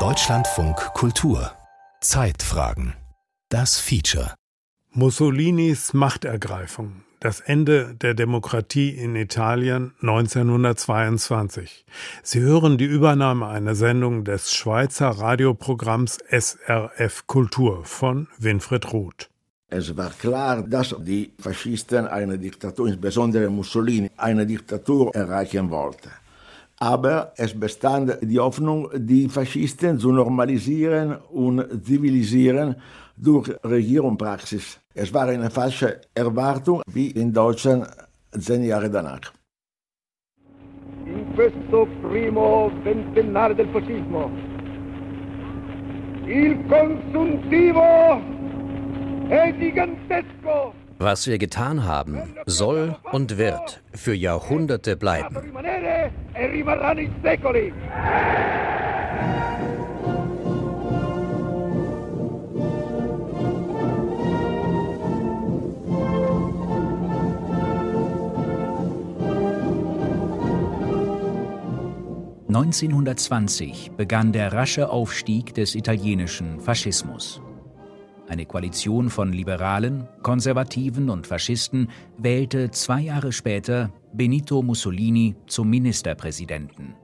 Deutschlandfunk Kultur Zeitfragen Das Feature Mussolinis Machtergreifung das Ende der Demokratie in Italien 1922. Sie hören die Übernahme einer Sendung des Schweizer Radioprogramms SRF Kultur von Winfried Ruth. Es war klar, dass die Faschisten eine Diktatur, insbesondere Mussolini, eine Diktatur erreichen wollten. Aber es bestand die Hoffnung, die Faschisten zu normalisieren und zivilisieren durch Regierungspraxis. Es war eine falsche Erwartung, wie in Deutschland zehn Jahre danach. In questo primo ventennale del fascismo, il consuntivo è gigantesco. Was wir getan haben, soll und wird für Jahrhunderte bleiben. 1920 begann der rasche Aufstieg des italienischen Faschismus. Eine Koalition von Liberalen, Konservativen und Faschisten wählte zwei Jahre später Benito Mussolini zum Ministerpräsidenten.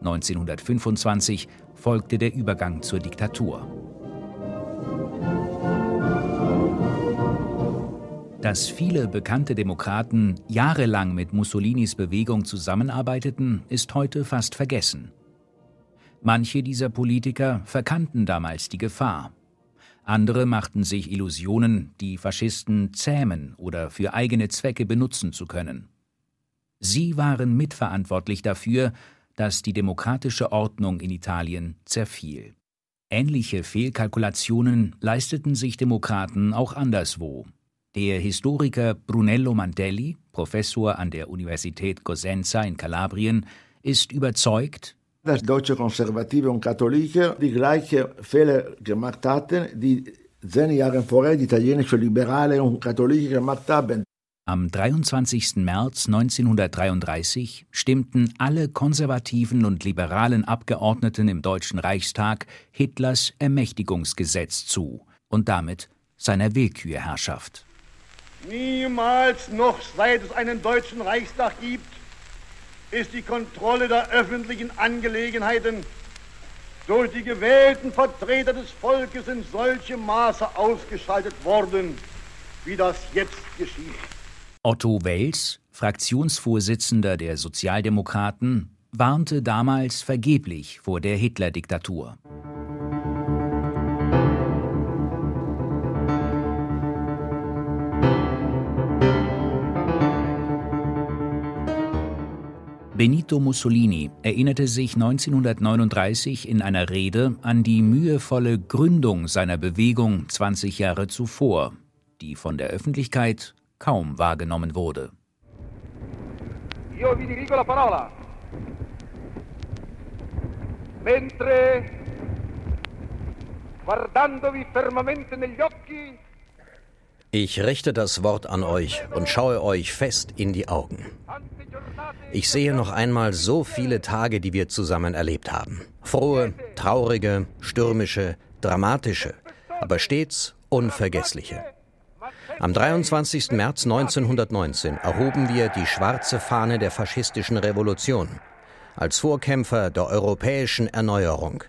1925 folgte der Übergang zur Diktatur. Dass viele bekannte Demokraten jahrelang mit Mussolinis Bewegung zusammenarbeiteten, ist heute fast vergessen. Manche dieser Politiker verkannten damals die Gefahr. Andere machten sich Illusionen, die Faschisten zähmen oder für eigene Zwecke benutzen zu können. Sie waren mitverantwortlich dafür, dass die demokratische Ordnung in Italien zerfiel. Ähnliche Fehlkalkulationen leisteten sich Demokraten auch anderswo, der Historiker Brunello Mandelli, Professor an der Universität Cosenza in Kalabrien, ist überzeugt, dass deutsche Konservative und Katholiken die gleichen Fehler gemacht hatten, die zehn Jahre vorher die italienische Liberale und Katholiken gemacht haben. Am 23. März 1933 stimmten alle konservativen und liberalen Abgeordneten im Deutschen Reichstag Hitlers Ermächtigungsgesetz zu und damit seiner Willkürherrschaft. Niemals noch seit es einen deutschen Reichstag gibt, ist die Kontrolle der öffentlichen Angelegenheiten durch die gewählten Vertreter des Volkes in solchem Maße ausgeschaltet worden, wie das jetzt geschieht. Otto Wels, Fraktionsvorsitzender der Sozialdemokraten, warnte damals vergeblich vor der Hitler-Diktatur. Benito Mussolini erinnerte sich 1939 in einer Rede an die mühevolle Gründung seiner Bewegung 20 Jahre zuvor, die von der Öffentlichkeit kaum wahrgenommen wurde. Io vi dirigo la parola. Mentre guardandovi fermamente negli occhi ich richte das Wort an euch und schaue euch fest in die Augen. Ich sehe noch einmal so viele Tage, die wir zusammen erlebt haben. Frohe, traurige, stürmische, dramatische, aber stets unvergessliche. Am 23. März 1919 erhoben wir die schwarze Fahne der faschistischen Revolution als Vorkämpfer der europäischen Erneuerung.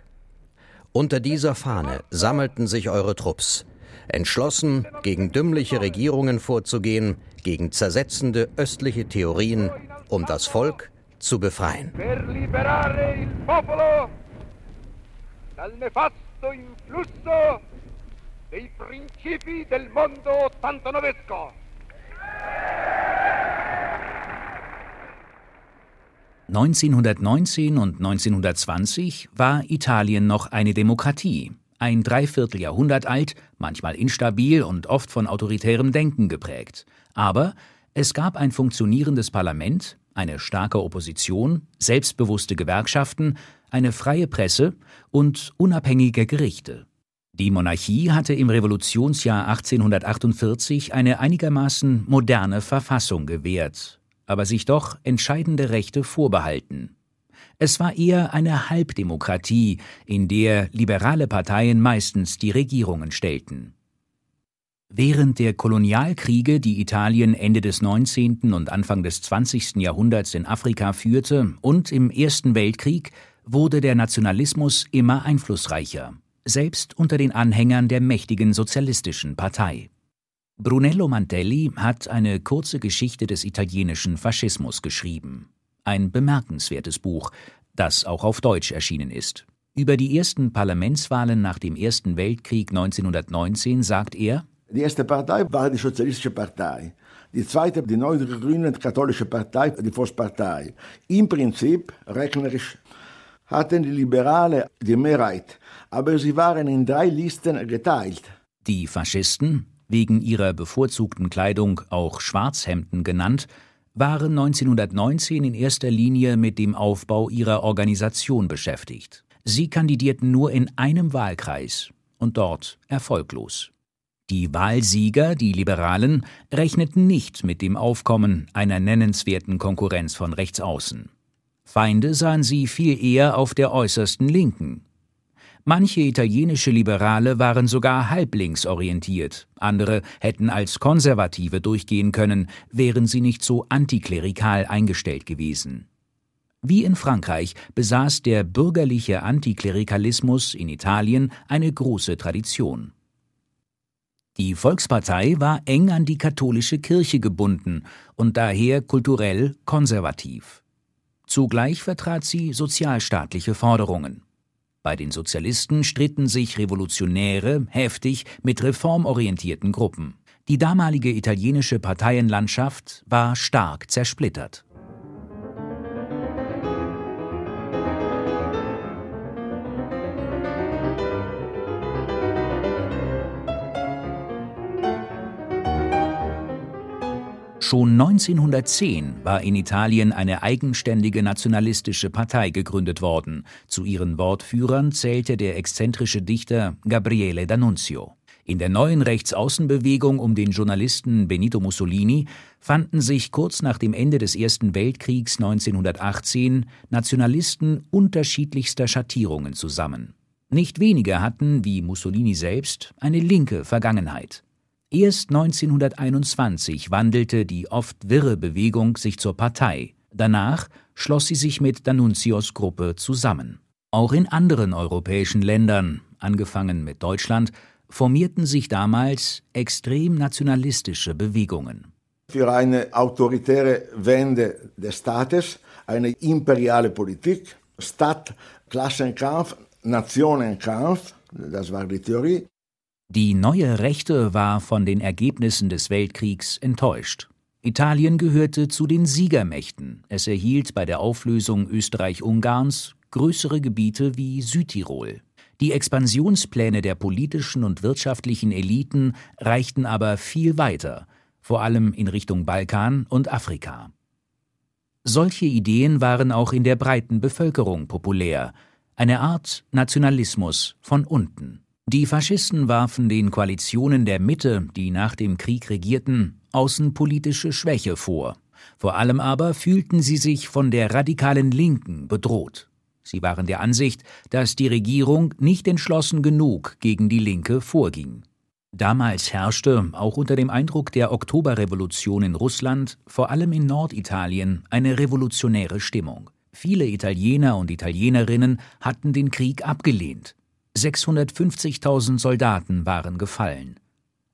Unter dieser Fahne sammelten sich eure Trupps, entschlossen, gegen dümmliche Regierungen vorzugehen, gegen zersetzende östliche Theorien, um das Volk zu befreien. dei principi del mondo ottantanovesco. 1919 und 1920 war Italien noch eine Demokratie, ein Dreivierteljahrhundert alt, manchmal instabil und oft von autoritärem Denken geprägt. Aber es gab ein funktionierendes Parlament, eine starke Opposition, selbstbewusste Gewerkschaften, eine freie Presse und unabhängige Gerichte. Die Monarchie hatte im Revolutionsjahr 1848 eine einigermaßen moderne Verfassung gewährt, aber sich doch entscheidende Rechte vorbehalten. Es war eher eine Halbdemokratie, in der liberale Parteien meistens die Regierungen stellten. Während der Kolonialkriege, die Italien Ende des 19. und Anfang des 20. Jahrhunderts in Afrika führte, und im Ersten Weltkrieg wurde der Nationalismus immer einflussreicher, selbst unter den Anhängern der mächtigen Sozialistischen Partei. Brunello Mantelli hat eine kurze Geschichte des italienischen Faschismus geschrieben. Ein bemerkenswertes Buch, das auch auf Deutsch erschienen ist. Über die ersten Parlamentswahlen nach dem Ersten Weltkrieg 1919 sagt er, die erste Partei war die Sozialistische Partei. Die zweite, die neue grüne katholische Partei, die Volkspartei. Im Prinzip, rechnerisch, hatten die Liberalen die Mehrheit, aber sie waren in drei Listen geteilt. Die Faschisten, wegen ihrer bevorzugten Kleidung auch Schwarzhemden genannt, waren 1919 in erster Linie mit dem Aufbau ihrer Organisation beschäftigt. Sie kandidierten nur in einem Wahlkreis und dort erfolglos. Die Wahlsieger, die Liberalen, rechneten nicht mit dem Aufkommen einer nennenswerten Konkurrenz von rechts außen. Feinde sahen sie viel eher auf der äußersten Linken. Manche italienische Liberale waren sogar halblinks orientiert, andere hätten als Konservative durchgehen können, wären sie nicht so antiklerikal eingestellt gewesen. Wie in Frankreich besaß der bürgerliche Antiklerikalismus in Italien eine große Tradition. Die Volkspartei war eng an die katholische Kirche gebunden und daher kulturell konservativ. Zugleich vertrat sie sozialstaatliche Forderungen. Bei den Sozialisten stritten sich Revolutionäre heftig mit reformorientierten Gruppen. Die damalige italienische Parteienlandschaft war stark zersplittert. Schon 1910 war in Italien eine eigenständige nationalistische Partei gegründet worden. Zu ihren Wortführern zählte der exzentrische Dichter Gabriele D'Annunzio. In der neuen Rechtsaußenbewegung um den Journalisten Benito Mussolini fanden sich kurz nach dem Ende des Ersten Weltkriegs 1918 Nationalisten unterschiedlichster Schattierungen zusammen. Nicht wenige hatten, wie Mussolini selbst, eine linke Vergangenheit. Erst 1921 wandelte die oft wirre Bewegung sich zur Partei. Danach schloss sie sich mit D'Annunzios Gruppe zusammen. Auch in anderen europäischen Ländern, angefangen mit Deutschland, formierten sich damals extrem nationalistische Bewegungen. Für eine autoritäre Wende des Staates, eine imperiale Politik, Stadt, Klassenkampf, Nationenkampf, das war die Theorie, die neue Rechte war von den Ergebnissen des Weltkriegs enttäuscht. Italien gehörte zu den Siegermächten. Es erhielt bei der Auflösung Österreich-Ungarns größere Gebiete wie Südtirol. Die Expansionspläne der politischen und wirtschaftlichen Eliten reichten aber viel weiter, vor allem in Richtung Balkan und Afrika. Solche Ideen waren auch in der breiten Bevölkerung populär, eine Art Nationalismus von unten. Die Faschisten warfen den Koalitionen der Mitte, die nach dem Krieg regierten, außenpolitische Schwäche vor. Vor allem aber fühlten sie sich von der radikalen Linken bedroht. Sie waren der Ansicht, dass die Regierung nicht entschlossen genug gegen die Linke vorging. Damals herrschte, auch unter dem Eindruck der Oktoberrevolution in Russland, vor allem in Norditalien, eine revolutionäre Stimmung. Viele Italiener und Italienerinnen hatten den Krieg abgelehnt. 650.000 Soldaten waren gefallen.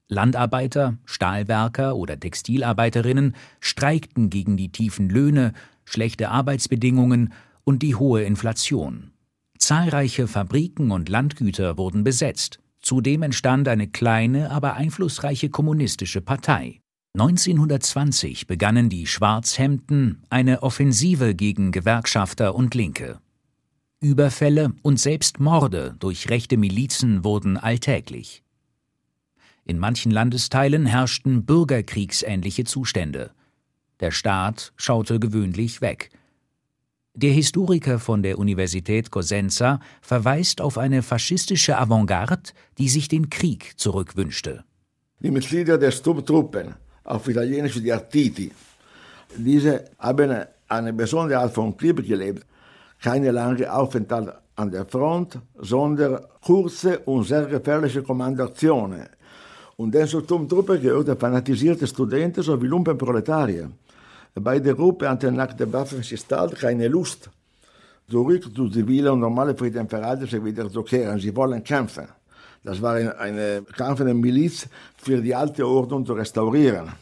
Landarbeiter, Stahlwerker oder Textilarbeiterinnen streikten gegen die tiefen Löhne, schlechte Arbeitsbedingungen und die hohe Inflation. Zahlreiche Fabriken und Landgüter wurden besetzt. Zudem entstand eine kleine, aber einflussreiche kommunistische Partei. 1920 begannen die Schwarzhemden eine Offensive gegen Gewerkschafter und Linke. Überfälle und selbst Morde durch rechte Milizen wurden alltäglich. In manchen Landesteilen herrschten bürgerkriegsähnliche Zustände. Der Staat schaute gewöhnlich weg. Der Historiker von der Universität Cosenza verweist auf eine faschistische Avantgarde, die sich den Krieg zurückwünschte. Die Mitglieder der Sturmtruppen, auf Italienisch die Artiti, diese haben eine besondere Art von Krieg gelebt keine lange Aufenthalt an der Front, sondern kurze und sehr gefährliche Kommandoaktionen. Und den zur Truppe gehörten fanatisierte Studenten sowie Lumpenproletarier. Bei der Gruppe hatten nach der Waffensystalt keine Lust, zurück zu zivilen und normalen Friedenverhältnissen wiederzukehren. Sie wollen kämpfen. Das war eine kämpfende Miliz für die alte Ordnung zu restaurieren.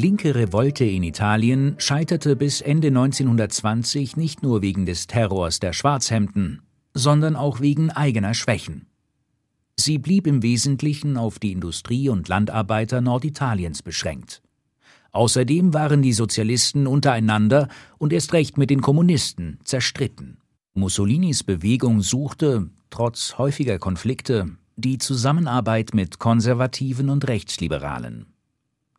Linke Revolte in Italien scheiterte bis Ende 1920 nicht nur wegen des Terrors der Schwarzhemden, sondern auch wegen eigener Schwächen. Sie blieb im Wesentlichen auf die Industrie- und Landarbeiter Norditaliens beschränkt. Außerdem waren die Sozialisten untereinander und erst recht mit den Kommunisten zerstritten. Mussolinis Bewegung suchte, trotz häufiger Konflikte, die Zusammenarbeit mit Konservativen und Rechtsliberalen.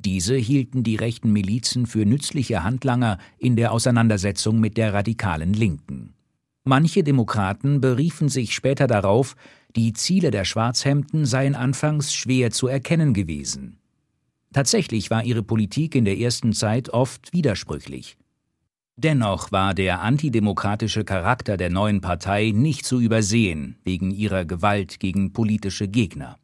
Diese hielten die rechten Milizen für nützliche Handlanger in der Auseinandersetzung mit der radikalen Linken. Manche Demokraten beriefen sich später darauf, die Ziele der Schwarzhemden seien anfangs schwer zu erkennen gewesen. Tatsächlich war ihre Politik in der ersten Zeit oft widersprüchlich. Dennoch war der antidemokratische Charakter der neuen Partei nicht zu übersehen wegen ihrer Gewalt gegen politische Gegner.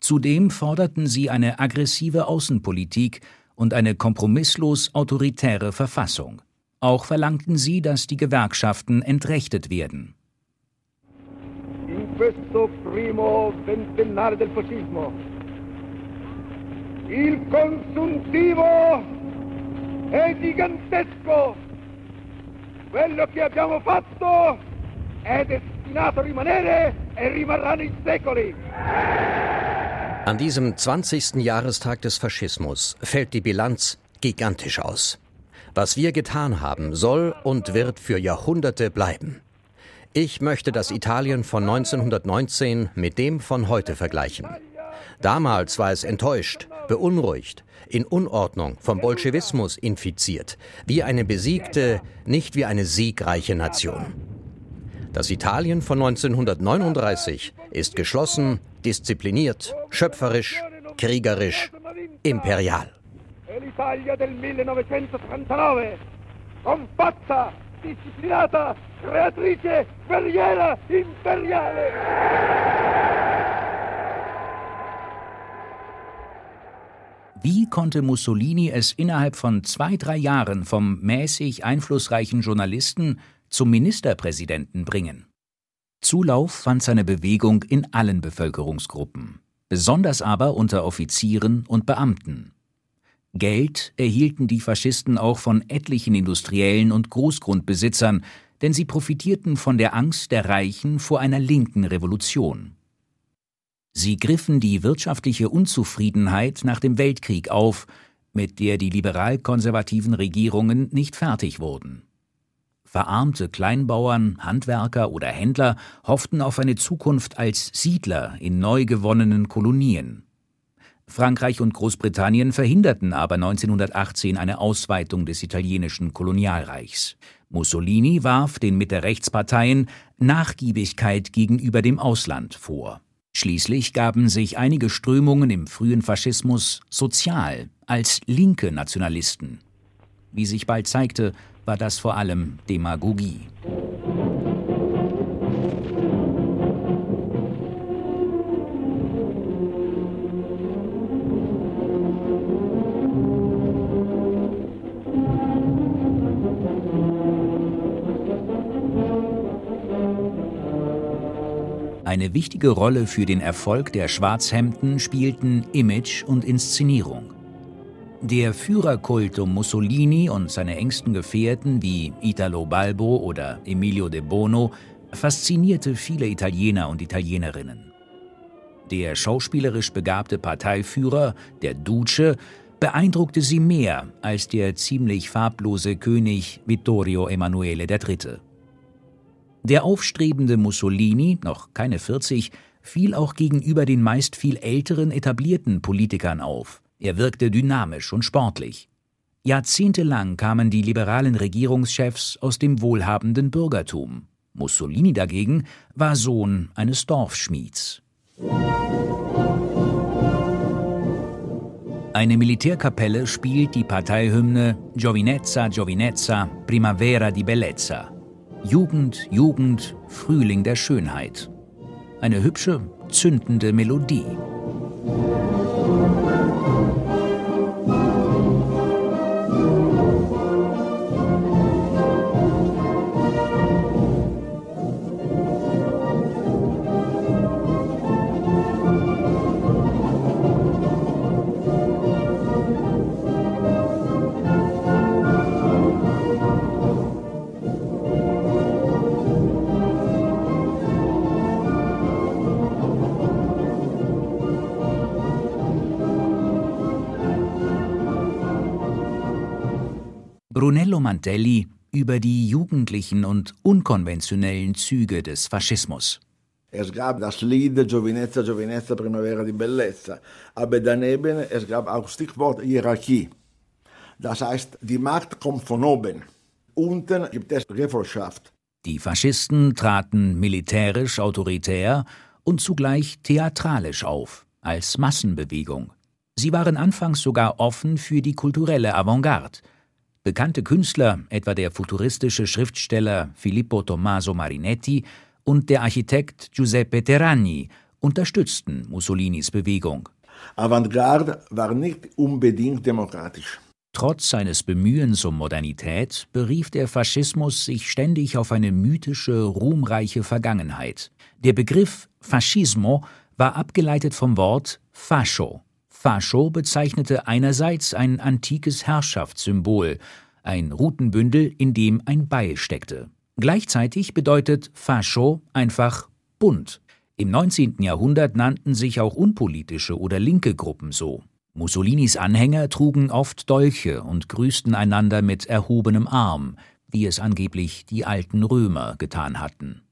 Zudem forderten sie eine aggressive Außenpolitik und eine kompromisslos autoritäre Verfassung. Auch verlangten sie, dass die Gewerkschaften entrechtet werden. Il consuntivo è gigantesco. Quello che abbiamo fatto è destinato a rimanere e rimarrà nei secoli. An diesem 20. Jahrestag des Faschismus fällt die Bilanz gigantisch aus. Was wir getan haben, soll und wird für Jahrhunderte bleiben. Ich möchte das Italien von 1919 mit dem von heute vergleichen. Damals war es enttäuscht, beunruhigt, in Unordnung, vom Bolschewismus infiziert, wie eine besiegte, nicht wie eine siegreiche Nation. Das Italien von 1939 ist geschlossen, diszipliniert, schöpferisch, kriegerisch, imperial. L'Italia del 1939, compatta, disciplinata, creatrice, guerriera, imperiale. Wie konnte Mussolini es innerhalb von zwei, drei Jahren vom mäßig einflussreichen Journalisten zum Ministerpräsidenten bringen. Zulauf fand seine Bewegung in allen Bevölkerungsgruppen, besonders aber unter Offizieren und Beamten. Geld erhielten die Faschisten auch von etlichen Industriellen und Großgrundbesitzern, denn sie profitierten von der Angst der Reichen vor einer linken Revolution. Sie griffen die wirtschaftliche Unzufriedenheit nach dem Weltkrieg auf, mit der die liberal-konservativen Regierungen nicht fertig wurden. Verarmte Kleinbauern, Handwerker oder Händler hofften auf eine Zukunft als Siedler in neu gewonnenen Kolonien. Frankreich und Großbritannien verhinderten aber 1918 eine Ausweitung des italienischen Kolonialreichs. Mussolini warf den Mitte-Rechtsparteien Nachgiebigkeit gegenüber dem Ausland vor. Schließlich gaben sich einige Strömungen im frühen Faschismus sozial als linke Nationalisten. Wie sich bald zeigte, war das vor allem Demagogie. Eine wichtige Rolle für den Erfolg der Schwarzhemden spielten Image und Inszenierung. Der Führerkult um Mussolini und seine engsten Gefährten wie Italo Balbo oder Emilio de Bono faszinierte viele Italiener und Italienerinnen. Der schauspielerisch begabte Parteiführer, der Duce, beeindruckte sie mehr als der ziemlich farblose König Vittorio Emanuele III. Der aufstrebende Mussolini, noch keine 40, fiel auch gegenüber den meist viel älteren etablierten Politikern auf. Er wirkte dynamisch und sportlich. Jahrzehntelang kamen die liberalen Regierungschefs aus dem wohlhabenden Bürgertum. Mussolini dagegen war Sohn eines Dorfschmieds. Eine Militärkapelle spielt die Parteihymne Giovinezza, Giovinezza, Primavera di Bellezza. Jugend, Jugend, Frühling der Schönheit. Eine hübsche, zündende Melodie. Brunello Mantelli über die jugendlichen und unkonventionellen Züge des Faschismus. Es gab das Lied Giovinezza, Giovinezza, Primavera di Bellezza, aber daneben es gab auch Stichwort Hierarchie. Das heißt, die Macht kommt von oben. Unten gibt es Gefolgschaft. Die Faschisten traten militärisch autoritär und zugleich theatralisch auf, als Massenbewegung. Sie waren anfangs sogar offen für die kulturelle Avantgarde. Bekannte Künstler, etwa der futuristische Schriftsteller Filippo Tommaso Marinetti und der Architekt Giuseppe Terragni, unterstützten Mussolinis Bewegung. Avantgarde war nicht unbedingt demokratisch. Trotz seines Bemühens um Modernität berief der Faschismus sich ständig auf eine mythische, ruhmreiche Vergangenheit. Der Begriff Fascismo war abgeleitet vom Wort Fascio, Fascho bezeichnete einerseits ein antikes Herrschaftssymbol, ein Rutenbündel, in dem ein Beil steckte. Gleichzeitig bedeutet Fascho einfach bunt. Im 19. Jahrhundert nannten sich auch unpolitische oder linke Gruppen so. Mussolinis Anhänger trugen oft Dolche und grüßten einander mit erhobenem Arm, wie es angeblich die alten Römer getan hatten.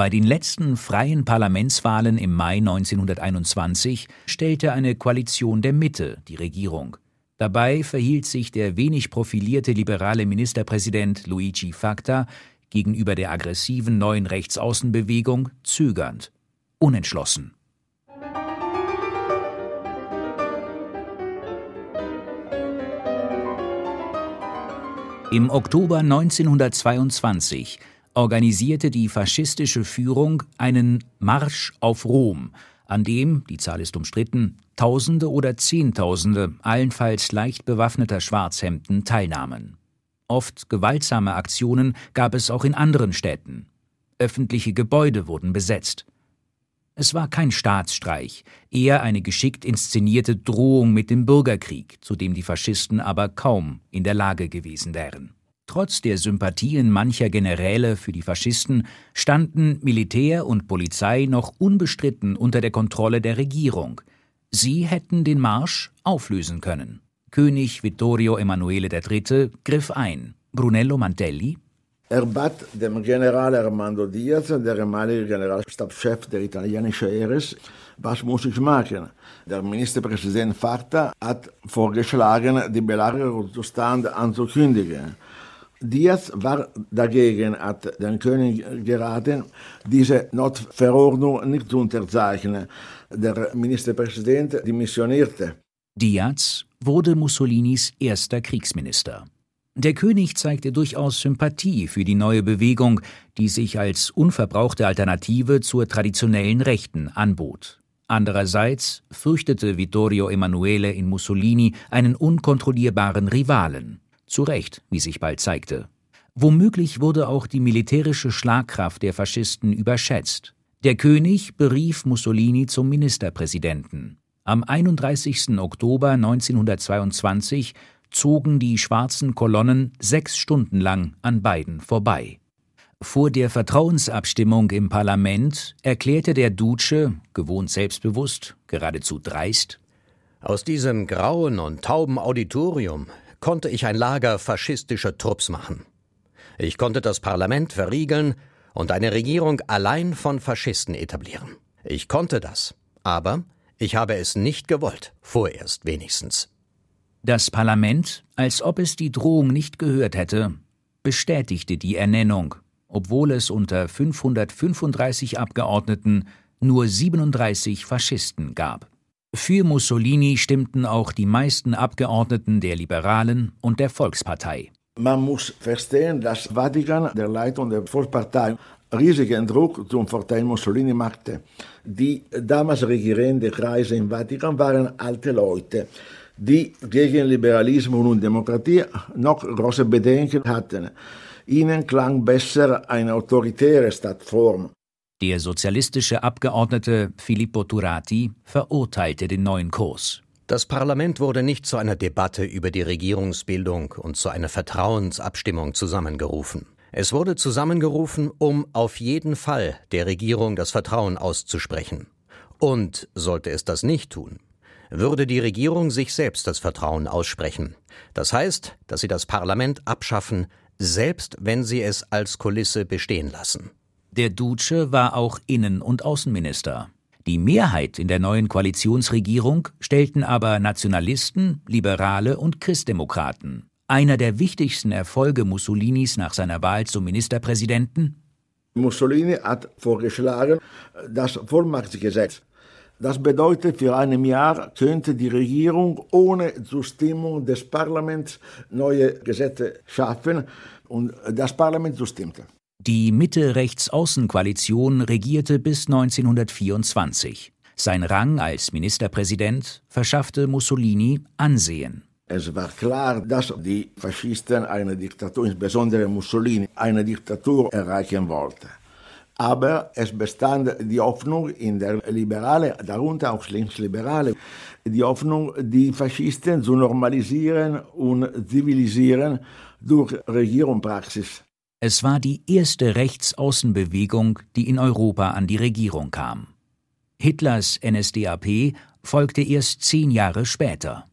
Bei den letzten freien Parlamentswahlen im Mai 1921 stellte eine Koalition der Mitte die Regierung. Dabei verhielt sich der wenig profilierte liberale Ministerpräsident Luigi Facta gegenüber der aggressiven neuen Rechtsaußenbewegung zögernd, unentschlossen. Im Oktober 1922 organisierte die faschistische Führung einen Marsch auf Rom, an dem, die Zahl ist umstritten, Tausende oder Zehntausende allenfalls leicht bewaffneter Schwarzhemden teilnahmen. Oft gewaltsame Aktionen gab es auch in anderen Städten. Öffentliche Gebäude wurden besetzt. Es war kein Staatsstreich, eher eine geschickt inszenierte Drohung mit dem Bürgerkrieg, zu dem die Faschisten aber kaum in der Lage gewesen wären. Trotz der Sympathien mancher Generäle für die Faschisten standen Militär und Polizei noch unbestritten unter der Kontrolle der Regierung. Sie hätten den Marsch auflösen können. König Vittorio Emanuele III. griff ein. Brunello Mantelli er bat dem General Armando Diaz, der ehemalige Generalstabschef der italienischen Heeres, was muss ich machen? Der Ministerpräsident Facta hat vorgeschlagen, die Belagerungszustand anzukündigen. Diaz war dagegen, hat den König geraten, diese Notverordnung nicht zu unterzeichnen. Der Ministerpräsident dimissionierte. Diaz wurde Mussolinis erster Kriegsminister. Der König zeigte durchaus Sympathie für die neue Bewegung, die sich als unverbrauchte Alternative zur traditionellen Rechten anbot. Andererseits fürchtete Vittorio Emanuele in Mussolini einen unkontrollierbaren Rivalen. Zu Recht, wie sich bald zeigte. Womöglich wurde auch die militärische Schlagkraft der Faschisten überschätzt. Der König berief Mussolini zum Ministerpräsidenten. Am 31. Oktober 1922 zogen die schwarzen Kolonnen sechs Stunden lang an beiden vorbei. Vor der Vertrauensabstimmung im Parlament erklärte der Duce, gewohnt selbstbewusst, geradezu dreist, Aus diesem grauen und tauben Auditorium konnte ich ein Lager faschistischer Trupps machen. Ich konnte das Parlament verriegeln und eine Regierung allein von Faschisten etablieren. Ich konnte das, aber ich habe es nicht gewollt, vorerst wenigstens. Das Parlament, als ob es die Drohung nicht gehört hätte, bestätigte die Ernennung, obwohl es unter 535 Abgeordneten nur 37 Faschisten gab. Für Mussolini stimmten auch die meisten Abgeordneten der Liberalen und der Volkspartei. Man muss verstehen, dass Vatikan, der Leitung der Volkspartei, riesigen Druck zum Vorteil Mussolini machte. Die damals regierenden Kreise im Vatikan waren alte Leute, die gegen Liberalismus und Demokratie noch große Bedenken hatten. Ihnen klang besser eine autoritäre Stadtform. Der sozialistische Abgeordnete Filippo Turati verurteilte den neuen Kurs. Das Parlament wurde nicht zu einer Debatte über die Regierungsbildung und zu einer Vertrauensabstimmung zusammengerufen. Es wurde zusammengerufen, um auf jeden Fall der Regierung das Vertrauen auszusprechen. Und sollte es das nicht tun, würde die Regierung sich selbst das Vertrauen aussprechen. Das heißt, dass sie das Parlament abschaffen, selbst wenn sie es als Kulisse bestehen lassen. Der Duce war auch Innen- und Außenminister. Die Mehrheit in der neuen Koalitionsregierung stellten aber Nationalisten, Liberale und Christdemokraten. Einer der wichtigsten Erfolge Mussolinis nach seiner Wahl zum Ministerpräsidenten? Mussolini hat vorgeschlagen das Vollmachtsgesetz. Das bedeutet, für ein Jahr könnte die Regierung ohne Zustimmung des Parlaments neue Gesetze schaffen und das Parlament zustimmte. Die Mitte-Rechts-Außen-Koalition regierte bis 1924. Sein Rang als Ministerpräsident verschaffte Mussolini Ansehen. Es war klar, dass die Faschisten eine Diktatur, insbesondere Mussolini, eine Diktatur erreichen wollten. Aber es bestand die Hoffnung in der Liberale, darunter auch Linksliberale, die Hoffnung, die Faschisten zu normalisieren und zivilisieren durch Regierungspraxis. Es war die erste Rechtsaußenbewegung, die in Europa an die Regierung kam. Hitlers NSDAP folgte erst zehn Jahre später.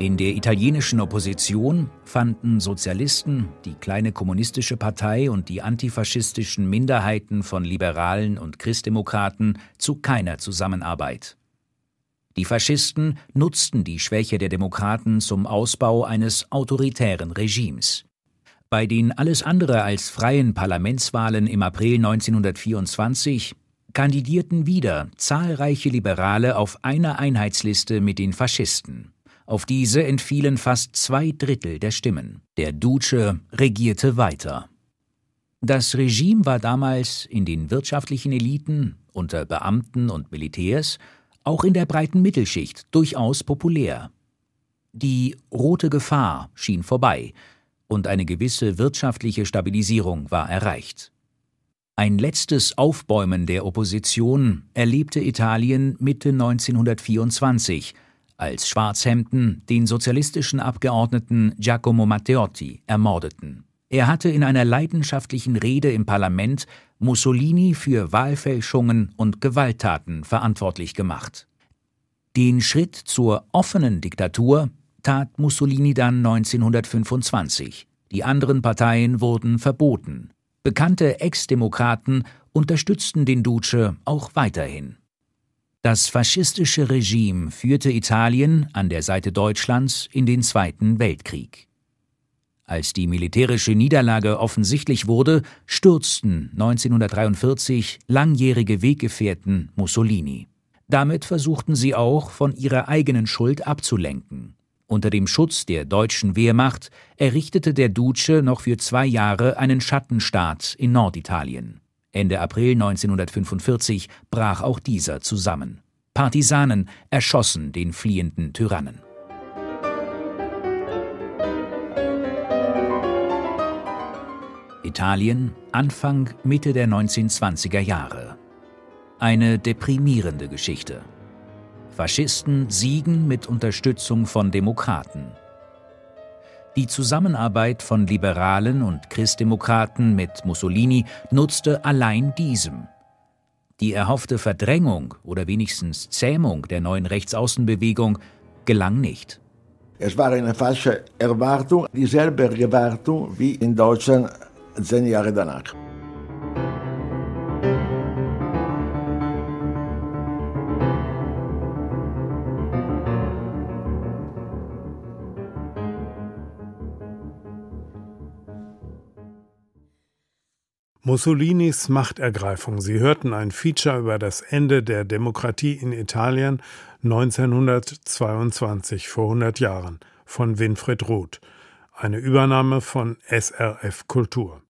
In der italienischen Opposition fanden Sozialisten, die kleine kommunistische Partei und die antifaschistischen Minderheiten von Liberalen und Christdemokraten zu keiner Zusammenarbeit. Die Faschisten nutzten die Schwäche der Demokraten zum Ausbau eines autoritären Regimes. Bei den alles andere als freien Parlamentswahlen im April 1924 kandidierten wieder zahlreiche Liberale auf einer Einheitsliste mit den Faschisten. Auf diese entfielen fast zwei Drittel der Stimmen. Der Duce regierte weiter. Das Regime war damals in den wirtschaftlichen Eliten, unter Beamten und Militärs, auch in der breiten Mittelschicht durchaus populär. Die rote Gefahr schien vorbei und eine gewisse wirtschaftliche Stabilisierung war erreicht. Ein letztes Aufbäumen der Opposition erlebte Italien Mitte 1924, als Schwarzhemden den sozialistischen Abgeordneten Giacomo Matteotti ermordeten. Er hatte in einer leidenschaftlichen Rede im Parlament Mussolini für Wahlfälschungen und Gewalttaten verantwortlich gemacht. Den Schritt zur offenen Diktatur tat Mussolini dann 1925. Die anderen Parteien wurden verboten. Bekannte Ex-Demokraten unterstützten den Duce auch weiterhin. Das faschistische Regime führte Italien an der Seite Deutschlands in den Zweiten Weltkrieg. Als die militärische Niederlage offensichtlich wurde, stürzten 1943 langjährige Weggefährten Mussolini. Damit versuchten sie auch, von ihrer eigenen Schuld abzulenken. Unter dem Schutz der deutschen Wehrmacht errichtete der Duce noch für zwei Jahre einen Schattenstaat in Norditalien. Ende April 1945 brach auch dieser zusammen. Partisanen erschossen den fliehenden Tyrannen. Italien, Anfang Mitte der 1920er Jahre. Eine deprimierende Geschichte. Faschisten siegen mit Unterstützung von Demokraten. Die Zusammenarbeit von Liberalen und Christdemokraten mit Mussolini nutzte allein diesem. Die erhoffte Verdrängung oder wenigstens Zähmung der neuen Rechtsaußenbewegung gelang nicht. Es war eine falsche Erwartung, dieselbe Erwartung wie in Deutschland zehn Jahre danach. Mussolinis Machtergreifung. Sie hörten ein Feature über das Ende der Demokratie in Italien 1922, vor 100 Jahren, von Winfried Roth. Eine Übernahme von SRF Kultur.